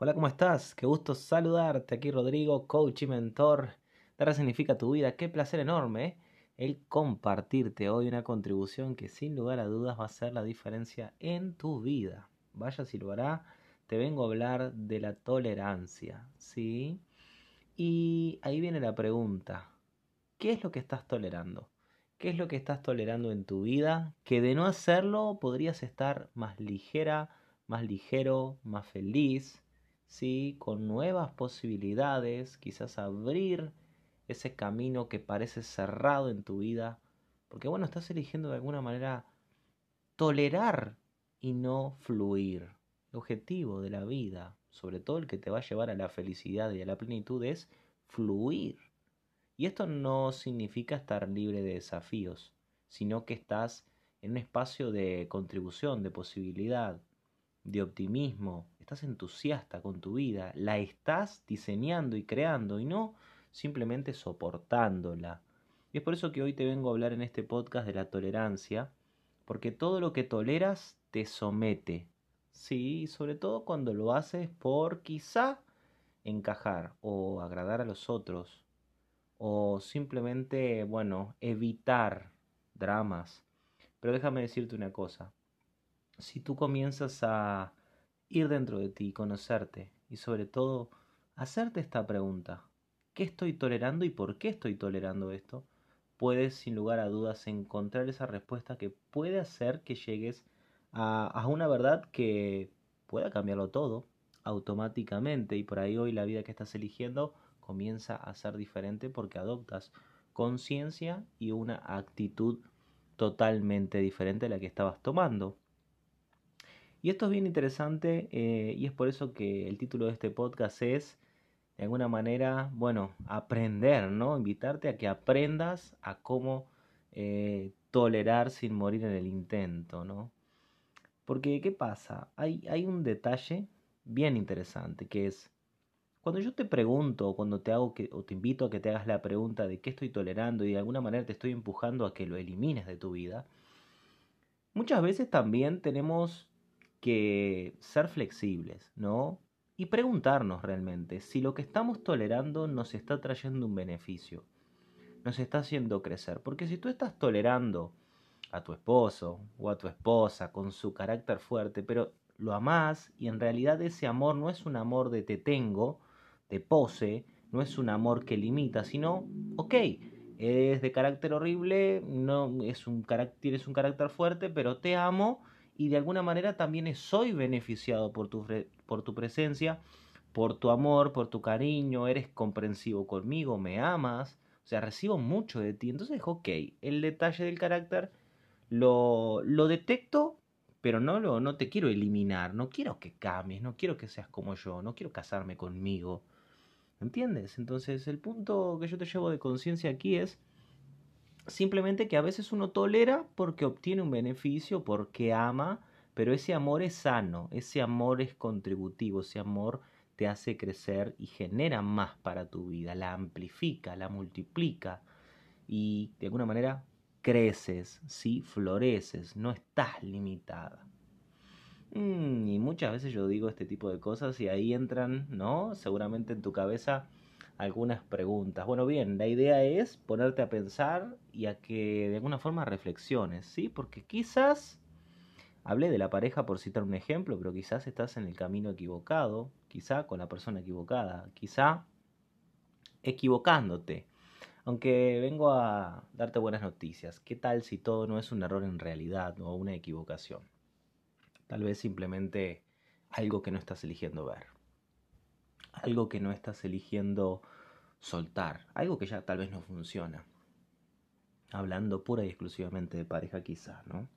Hola, ¿cómo estás? Qué gusto saludarte. Aquí Rodrigo, coach y mentor de significa tu vida. Qué placer enorme ¿eh? el compartirte hoy una contribución que sin lugar a dudas va a hacer la diferencia en tu vida. Vaya si lo hará. Te vengo a hablar de la tolerancia, ¿sí? Y ahí viene la pregunta. ¿Qué es lo que estás tolerando? ¿Qué es lo que estás tolerando en tu vida? Que de no hacerlo podrías estar más ligera, más ligero, más feliz, ¿sí? con nuevas posibilidades, quizás abrir ese camino que parece cerrado en tu vida, porque bueno, estás eligiendo de alguna manera tolerar y no fluir. El objetivo de la vida, sobre todo el que te va a llevar a la felicidad y a la plenitud, es fluir. Y esto no significa estar libre de desafíos, sino que estás en un espacio de contribución, de posibilidad, de optimismo, estás entusiasta con tu vida, la estás diseñando y creando y no simplemente soportándola. Y es por eso que hoy te vengo a hablar en este podcast de la tolerancia, porque todo lo que toleras te somete. Sí, sobre todo cuando lo haces por quizá encajar o agradar a los otros o simplemente, bueno, evitar dramas. Pero déjame decirte una cosa. Si tú comienzas a ir dentro de ti, conocerte y sobre todo hacerte esta pregunta, ¿qué estoy tolerando y por qué estoy tolerando esto? Puedes sin lugar a dudas encontrar esa respuesta que puede hacer que llegues a, a una verdad que pueda cambiarlo todo automáticamente y por ahí hoy la vida que estás eligiendo comienza a ser diferente porque adoptas conciencia y una actitud totalmente diferente a la que estabas tomando. Y esto es bien interesante eh, y es por eso que el título de este podcast es, de alguna manera, bueno, aprender, ¿no? Invitarte a que aprendas a cómo eh, tolerar sin morir en el intento, ¿no? Porque, ¿qué pasa? Hay, hay un detalle bien interesante que es, cuando yo te pregunto, cuando te hago que, o te invito a que te hagas la pregunta de qué estoy tolerando y de alguna manera te estoy empujando a que lo elimines de tu vida, muchas veces también tenemos que ser flexibles, ¿no? Y preguntarnos realmente si lo que estamos tolerando nos está trayendo un beneficio, nos está haciendo crecer. Porque si tú estás tolerando a tu esposo o a tu esposa con su carácter fuerte, pero lo amás y en realidad ese amor no es un amor de te tengo, de pose, no es un amor que limita, sino, ok, es de carácter horrible, no es un tienes un carácter fuerte, pero te amo y de alguna manera también soy beneficiado por tu, por tu presencia, por tu amor, por tu cariño, eres comprensivo conmigo, me amas, o sea, recibo mucho de ti. Entonces, ok, el detalle del carácter lo, lo detecto, pero no, lo, no te quiero eliminar, no quiero que cambies, no quiero que seas como yo, no quiero casarme conmigo. ¿Entiendes? Entonces el punto que yo te llevo de conciencia aquí es simplemente que a veces uno tolera porque obtiene un beneficio, porque ama, pero ese amor es sano, ese amor es contributivo, ese amor te hace crecer y genera más para tu vida, la amplifica, la multiplica y de alguna manera creces, ¿sí? floreces, no estás limitada. Mm, y muchas veces yo digo este tipo de cosas y ahí entran, ¿no? Seguramente en tu cabeza algunas preguntas. Bueno, bien, la idea es ponerte a pensar y a que de alguna forma reflexiones, ¿sí? Porque quizás, hablé de la pareja por citar un ejemplo, pero quizás estás en el camino equivocado, quizá con la persona equivocada, quizá equivocándote. Aunque vengo a darte buenas noticias, ¿qué tal si todo no es un error en realidad o una equivocación? Tal vez simplemente algo que no estás eligiendo ver. Algo que no estás eligiendo soltar. Algo que ya tal vez no funciona. Hablando pura y exclusivamente de pareja quizás, ¿no?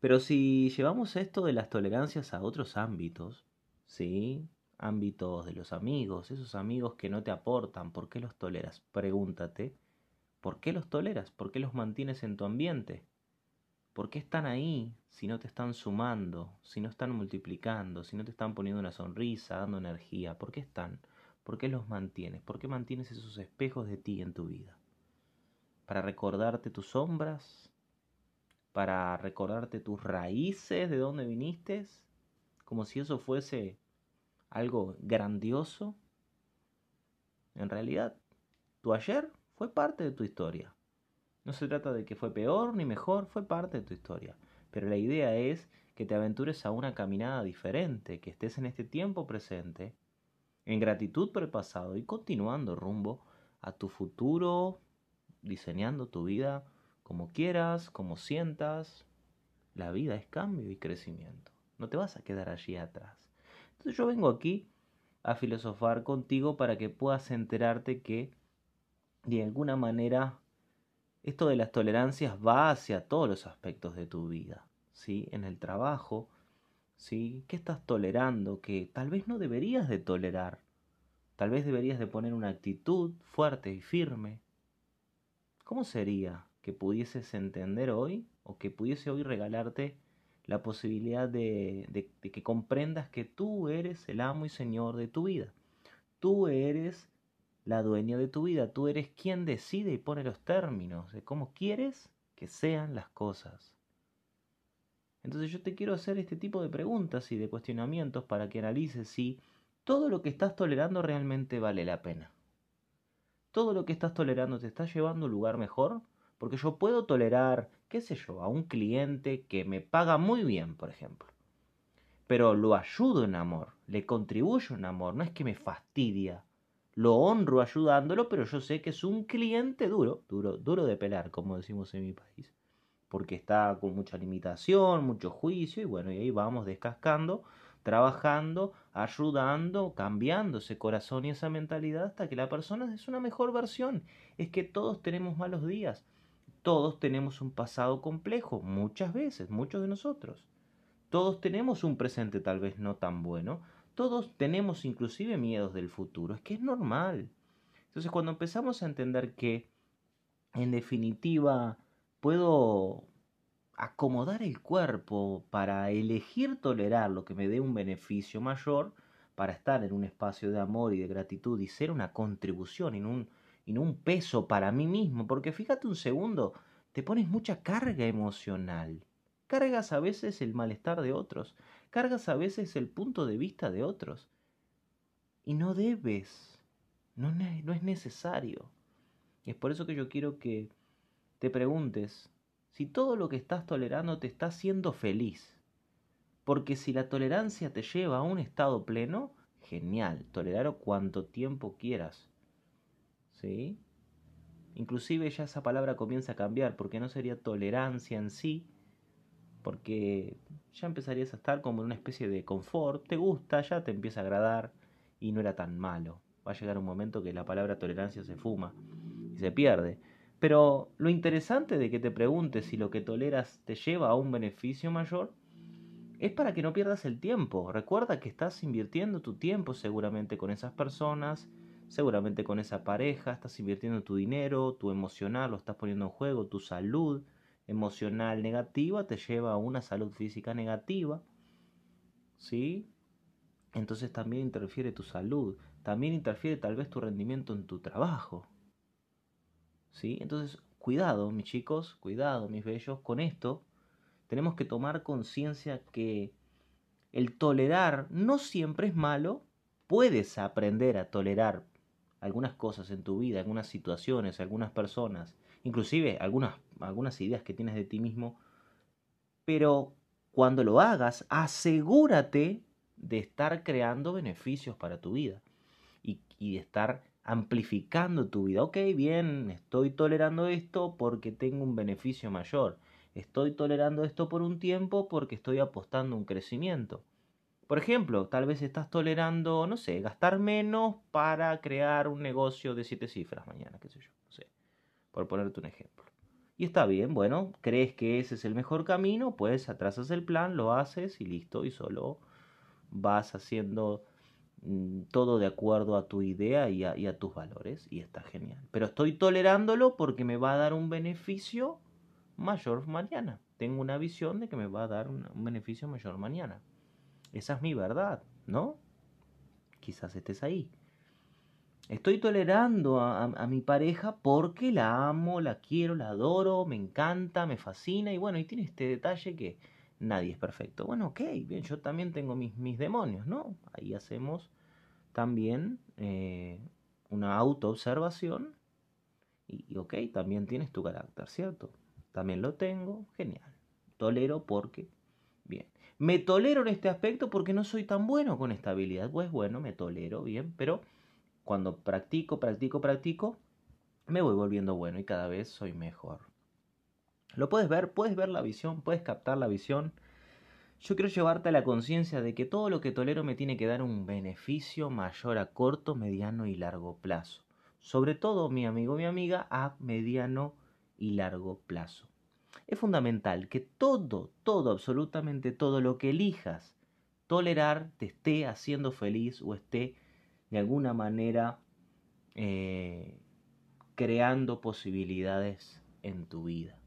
Pero si llevamos esto de las tolerancias a otros ámbitos, ¿sí? Ámbitos de los amigos, esos amigos que no te aportan, ¿por qué los toleras? Pregúntate, ¿por qué los toleras? ¿Por qué los mantienes en tu ambiente? ¿Por qué están ahí si no te están sumando, si no están multiplicando, si no te están poniendo una sonrisa, dando energía? ¿Por qué están? ¿Por qué los mantienes? ¿Por qué mantienes esos espejos de ti en tu vida? ¿Para recordarte tus sombras? ¿Para recordarte tus raíces, de dónde viniste? como si eso fuese algo grandioso. En realidad, tu ayer fue parte de tu historia. No se trata de que fue peor ni mejor, fue parte de tu historia. Pero la idea es que te aventures a una caminada diferente, que estés en este tiempo presente, en gratitud por el pasado y continuando rumbo a tu futuro, diseñando tu vida como quieras, como sientas. La vida es cambio y crecimiento. No te vas a quedar allí atrás. Entonces yo vengo aquí a filosofar contigo para que puedas enterarte que de alguna manera esto de las tolerancias va hacia todos los aspectos de tu vida, ¿sí? En el trabajo, ¿sí? ¿Qué estás tolerando que tal vez no deberías de tolerar? Tal vez deberías de poner una actitud fuerte y firme. ¿Cómo sería que pudieses entender hoy o que pudiese hoy regalarte la posibilidad de, de, que comprendas que tú eres el amo y señor de tu vida? Tú eres la dueña de tu vida. Tú eres quien decide y pone los términos de cómo quieres que sean las cosas. Entonces yo te quiero hacer este tipo de preguntas y de cuestionamientos para que analices si todo lo que estás tolerando realmente vale la pena. Todo lo que estás tolerando te está llevando a un lugar mejor, porque yo puedo tolerar, qué sé yo, a un cliente que me paga muy bien, por ejemplo. Pero lo ayudo en amor, le contribuyo en amor, no es que me fastidia, lo honro ayudándolo, pero yo sé que es un cliente duro, duro, duro de pelar, como decimos en mi país, porque está con mucha limitación, mucho juicio, y bueno, y ahí vamos descascando, trabajando, ayudando, cambiando ese corazón y esa mentalidad hasta que la persona es una mejor versión. Es que todos tenemos malos días, todos tenemos un pasado complejo, muchas veces, muchos de nosotros. Todos tenemos un presente tal vez no tan bueno, todos tenemos inclusive miedos del futuro, es que es normal. Entonces cuando empezamos a entender que en definitiva puedo acomodar el cuerpo para elegir tolerar lo que me dé un beneficio mayor, para estar en un espacio de amor y de gratitud y ser una contribución y un, y no un peso para mí mismo, porque fíjate un segundo, te pones mucha carga emocional. Cargas a veces el malestar de otros, cargas a veces el punto de vista de otros. Y no debes, no, es necesario. Y es por eso que yo quiero que te preguntes si todo lo que estás tolerando te está haciendo feliz. Porque si la tolerancia te lleva a un estado pleno, genial, tolerar cuanto tiempo quieras. ¿Sí? Inclusive ya esa palabra comienza a cambiar, porque no sería tolerancia en sí, porque ya empezarías a estar como en una especie de confort, te gusta, ya te empieza a agradar y no era tan malo. Va a llegar un momento que la palabra tolerancia se fuma y se pierde. Pero lo interesante de que te preguntes si lo que toleras te lleva a un beneficio mayor es para que no pierdas el tiempo. Recuerda que estás invirtiendo tu tiempo seguramente con esas personas, seguramente con esa pareja, estás invirtiendo tu dinero, tu emocional, lo estás poniendo en juego, tu salud, emocional negativa te lleva a una salud física negativa, ¿sí? Entonces también interfiere tu salud, también interfiere tal vez tu rendimiento en tu trabajo, ¿sí? Entonces, cuidado, mis chicos, cuidado, mis bellos, con esto tenemos que tomar conciencia que el tolerar no siempre es malo, puedes aprender a tolerar algunas cosas en tu vida, algunas situaciones, algunas personas, inclusive algunas, algunas ideas que tienes de ti mismo, pero cuando lo hagas, asegúrate de estar creando beneficios para tu vida y, de estar amplificando tu vida. Ok, bien, estoy tolerando esto porque tengo un beneficio mayor. Estoy tolerando esto por un tiempo porque estoy apostando un crecimiento. Por ejemplo, tal vez estás tolerando, no sé, gastar menos para crear un negocio de siete cifras mañana, qué sé yo, no sé por ponerte un ejemplo. Y está bien, bueno, crees que ese es el mejor camino, pues atrasas el plan, lo haces y listo, y solo vas haciendo mm, todo de acuerdo a tu idea y a, tus valores, y está genial. Pero estoy tolerándolo porque me va a dar un beneficio mayor mañana. Tengo una visión de que me va a dar un beneficio mayor mañana. Esa es mi verdad, ¿no? Quizás estés ahí. Estoy tolerando a, mi pareja porque la amo, la quiero, la adoro, me encanta, me fascina y bueno, y tiene este detalle que nadie es perfecto. Bueno, ok, bien, yo también tengo mis, mis demonios, ¿no? Ahí hacemos también eh, una autoobservación y, y, ok, también tienes tu carácter, ¿cierto? También lo tengo, genial. Tolero porque, bien. Me tolero en este aspecto porque no soy tan bueno con esta habilidad. Pues bueno, me tolero, bien, pero cuando practico, practico, practico, me voy volviendo bueno y cada vez soy mejor. Lo puedes ver, puedes ver la visión, puedes captar la visión. Yo quiero llevarte a la conciencia de que todo lo que tolero me tiene que dar un beneficio mayor a corto, mediano y largo plazo. Sobre todo, mi amigo, mi amiga, a mediano y largo plazo. Es fundamental que todo, todo, absolutamente todo lo que elijas tolerar te esté haciendo feliz o esté de alguna manera eh, creando posibilidades en tu vida.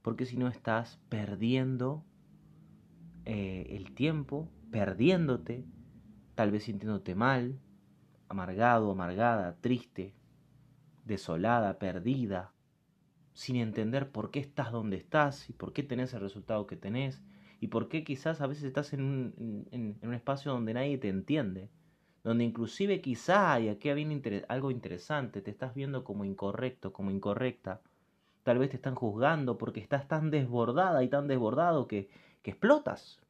Porque si no estás perdiendo eh, el tiempo, perdiéndote, tal vez sintiéndote mal, amargado, amargada, triste, desolada, perdida, sin entender por qué estás donde estás y por qué tenés el resultado que tenés y por qué quizás a veces estás en un, en, un espacio donde nadie te entiende, donde inclusive quizá, y aquí viene algo interesante, te estás viendo como incorrecto, como incorrecta, tal vez te están juzgando porque estás tan desbordada y tan desbordado que, explotas,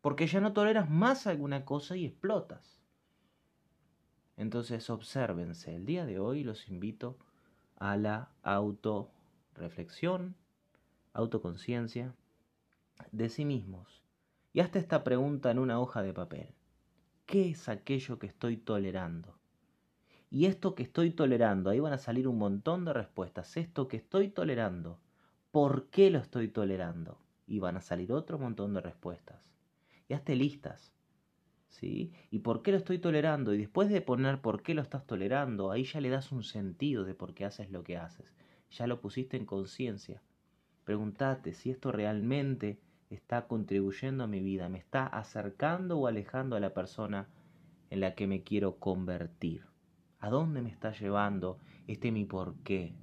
porque ya no toleras más alguna cosa y explotas. Entonces obsérvense, el día de hoy los invito a la autorreflexión, autoconciencia de sí mismos. Y hasta esta pregunta en una hoja de papel. ¿Qué es aquello que estoy tolerando? Y esto que estoy tolerando, ahí van a salir un montón de respuestas. Esto que estoy tolerando, ¿por qué lo estoy tolerando? Y van a salir otro montón de respuestas. Y hazte listas. ¿Sí? ¿Y por qué lo estoy tolerando? Y después de poner por qué lo estás tolerando, ahí ya le das un sentido de por qué haces lo que haces. Ya lo pusiste en conciencia. Pregúntate si esto realmente está contribuyendo a mi vida, me está acercando o alejando a la persona en la que me quiero convertir. ¿A dónde me está llevando este mi por qué?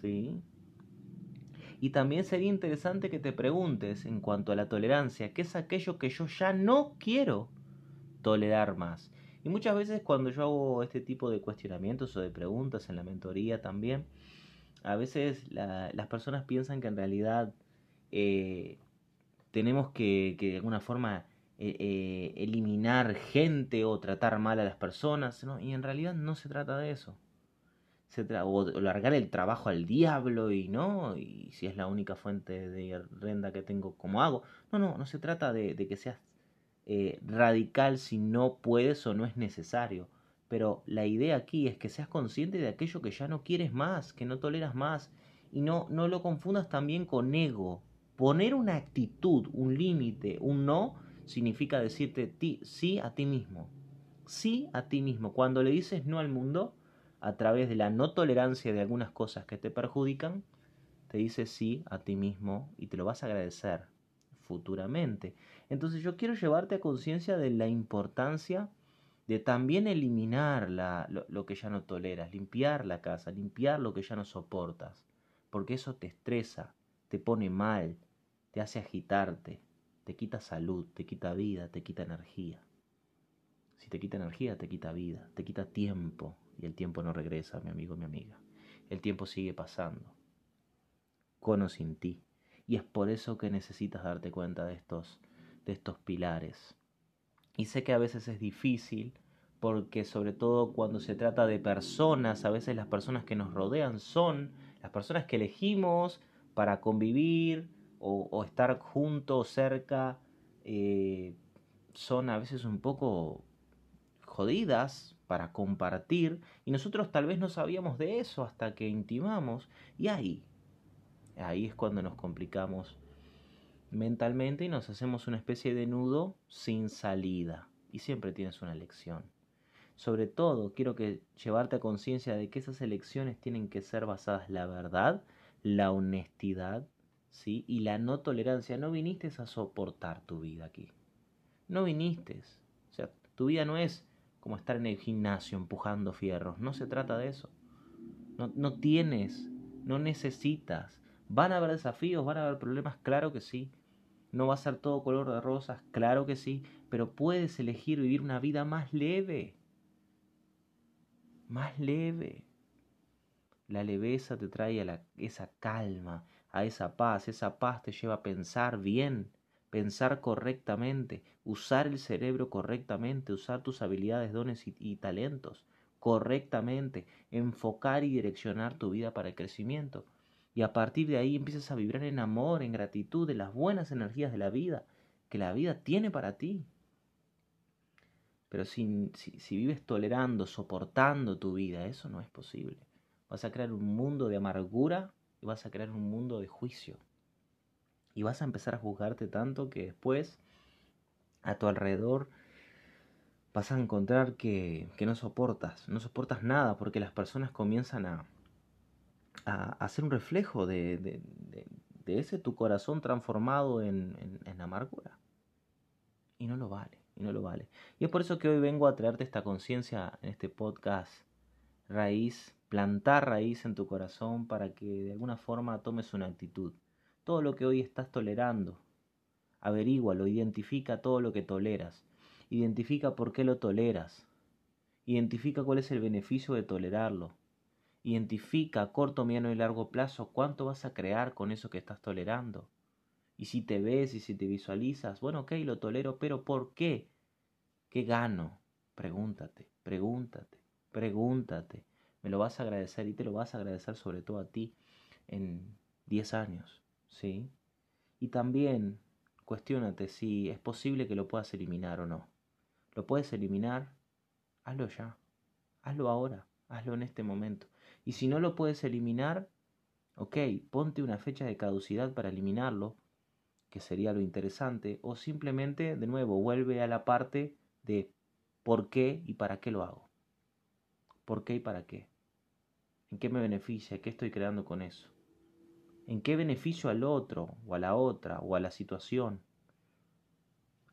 ¿Sí? Y también sería interesante que te preguntes en cuanto a la tolerancia, ¿qué es aquello que yo ya no quiero tolerar más? Y muchas veces cuando yo hago este tipo de cuestionamientos o de preguntas en la mentoría también, a veces las personas piensan que en realidad eh, tenemos que, de alguna forma eh, eh, eliminar gente o tratar mal a las personas, y en realidad no se trata de eso. O largar el trabajo al diablo y no, y si es la única fuente de renta que tengo, como hago? No, no, no se trata de, de que seas radical si no puedes o no es necesario. Pero la idea aquí es que seas consciente de aquello que ya no quieres más, que no toleras más, y no, no lo confundas también con ego. Poner una actitud, un límite, un no, significa decirte ti, sí a ti mismo. Sí a ti mismo. Cuando le dices no al mundo, a través de la no tolerancia de algunas cosas que te perjudican, te dices sí a ti mismo y te lo vas a agradecer futuramente. Entonces yo quiero llevarte a conciencia de la importancia de también eliminar lo, que ya no toleras, limpiar la casa, limpiar lo que ya no soportas, porque eso te estresa, te pone mal, te hace agitarte, te quita salud, te quita vida, te quita energía. Si te quita energía, te quita vida, te quita tiempo, y el tiempo no regresa, mi amigo, mi amiga. El tiempo sigue pasando, con o sin ti. Y es por eso que necesitas darte cuenta de estos, de estos pilares y sé que a veces es difícil porque sobre todo cuando se trata de personas, a veces las personas que nos rodean son las personas que elegimos para convivir o, estar juntos, cerca, eh, son a veces un poco jodidas para compartir y nosotros tal vez no sabíamos de eso hasta que intimamos y ahí, ahí es cuando nos complicamos mentalmente y nos hacemos una especie de nudo sin salida. Y siempre tienes una elección. Sobre todo, quiero que llevarte a conciencia de que esas elecciones tienen que ser basadas en la verdad, la honestidad, ¿sí? Y la no tolerancia. No viniste a soportar tu vida aquí. No viniste. O sea, tu vida no es como estar en el gimnasio empujando fierros. No se trata de eso. No, no tienes, no necesitas. Van a haber desafíos, van a haber problemas, claro que sí No va a ser todo color de rosas, claro que sí, pero puedes elegir vivir una vida más leve. Más leve. La leveza te trae esa calma, a esa paz. Esa paz te lleva a pensar bien, pensar correctamente, usar el cerebro correctamente, usar tus habilidades, dones y, talentos correctamente, enfocar y direccionar tu vida para el crecimiento. Y a partir de ahí empiezas a vibrar en amor, en gratitud, de las buenas energías de la vida, que la vida tiene para ti. Pero si, si, vives tolerando, soportando tu vida, eso no es posible. Vas a crear un mundo de amargura y vas a crear un mundo de juicio. Y vas a empezar a juzgarte tanto que después a tu alrededor vas a encontrar que, que no soportas, no soportas nada porque las personas comienzan a, a hacer un reflejo de, de, de, ese tu corazón transformado en, en, en amargura. Y no lo vale, y no lo vale. Y es por eso que hoy vengo a traerte esta conciencia en este podcast raíz plantar raíz en tu corazón para que de alguna forma tomes una actitud. Todo lo que hoy estás tolerando, averígualo, identifica todo lo que toleras, identifica por qué lo toleras, identifica cuál es el beneficio de tolerarlo, identifica a corto, mediano y largo plazo cuánto vas a crear con eso que estás tolerando. Y si te ves y si te visualizas, bueno, ok, lo tolero, pero ¿por qué? ¿Qué gano? Pregúntate, pregúntate, pregúntate me lo vas a agradecer y te lo vas a agradecer sobre todo a ti en 10 años, ¿sí? Y también cuestionate si es posible que lo puedas eliminar o no. ¿Lo puedes eliminar? Hazlo ya. Hazlo ahora. Hazlo en este momento. Y si no lo puedes eliminar, ok, ponte una fecha de caducidad para eliminarlo, que sería lo interesante, o simplemente, de nuevo, vuelve a la parte de por qué y para qué lo hago. ¿Por qué y para qué? ¿En qué me beneficia? ¿Qué estoy creando con eso? ¿En qué beneficio al otro o a la otra o a la situación?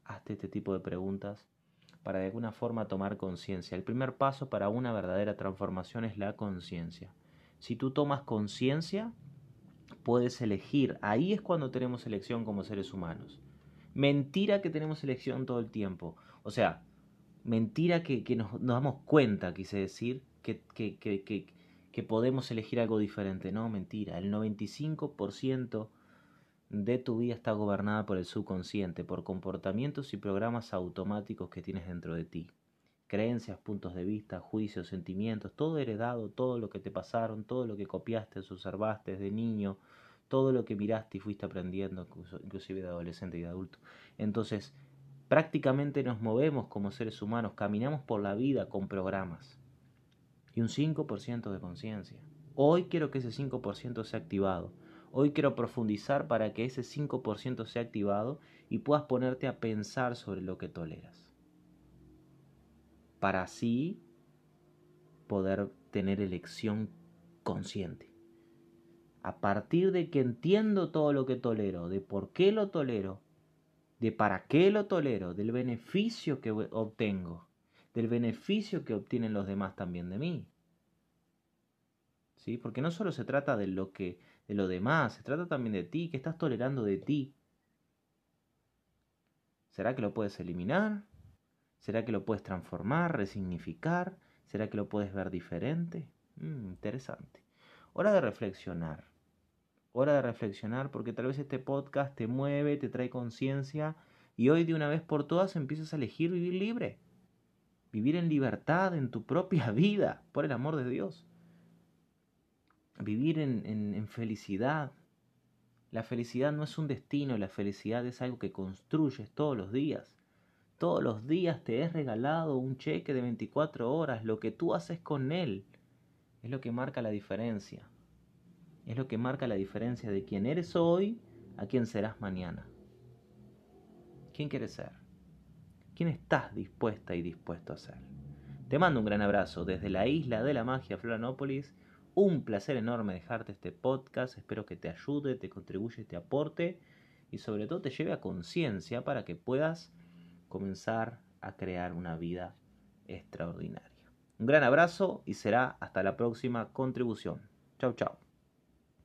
Hazte este tipo de preguntas para de alguna forma tomar conciencia. El primer paso para una verdadera transformación es la conciencia. Si tú tomas conciencia, puedes elegir. Ahí es cuando tenemos elección como seres humanos. Mentira que tenemos elección todo el tiempo. O sea, mentira que, nos, damos cuenta, quise decir, que, que, que, que podemos elegir algo diferente. No, mentira. El 95% de tu vida está gobernada por el subconsciente, por comportamientos y programas automáticos que tienes dentro de ti. Creencias, puntos de vista, juicios, sentimientos, todo heredado, todo lo que te pasaron, todo lo que copiaste, observaste de niño, todo lo que miraste y fuiste aprendiendo, inclusive de adolescente y de adulto. Entonces, prácticamente nos movemos como seres humanos, caminamos por la vida con programas y un 5% de conciencia. Hoy quiero que ese 5% sea activado. Hoy quiero profundizar para que ese 5% sea activado y puedas ponerte a pensar sobre lo que toleras. Para así poder tener elección consciente. A partir de que entiendo todo lo que tolero, de por qué lo tolero, de para qué lo tolero, del beneficio que obtengo, del beneficio que obtienen los demás también de mí. ¿Sí? Porque no solo se trata de lo que de lo demás, se trata también de ti, que estás tolerando de ti. ¿Será que lo puedes eliminar? ¿Será que lo puedes transformar, resignificar? ¿Será que lo puedes ver diferente? Mm, interesante. Hora de reflexionar. Hora de reflexionar porque tal vez este podcast te mueve, te trae conciencia y hoy de una vez por todas empiezas a elegir vivir libre vivir en libertad en tu propia vida, por el amor de Dios. Vivir en, en, felicidad. La felicidad no es un destino, la felicidad es algo que construyes todos los días. Todos los días te es regalado un cheque de 24 horas. Lo que tú haces con él es lo que marca la diferencia. Es lo que marca la diferencia de quién eres hoy a quién serás mañana. ¿Quién quieres ser? quién estás dispuesta y dispuesto a ser. Te mando un gran abrazo desde la isla de la magia Florianópolis. Un placer enorme dejarte este podcast. Espero que te ayude, te contribuya, te aporte y sobre todo te lleve a conciencia para que puedas comenzar a crear una vida extraordinaria. Un gran abrazo y será hasta la próxima contribución. Chau, chau.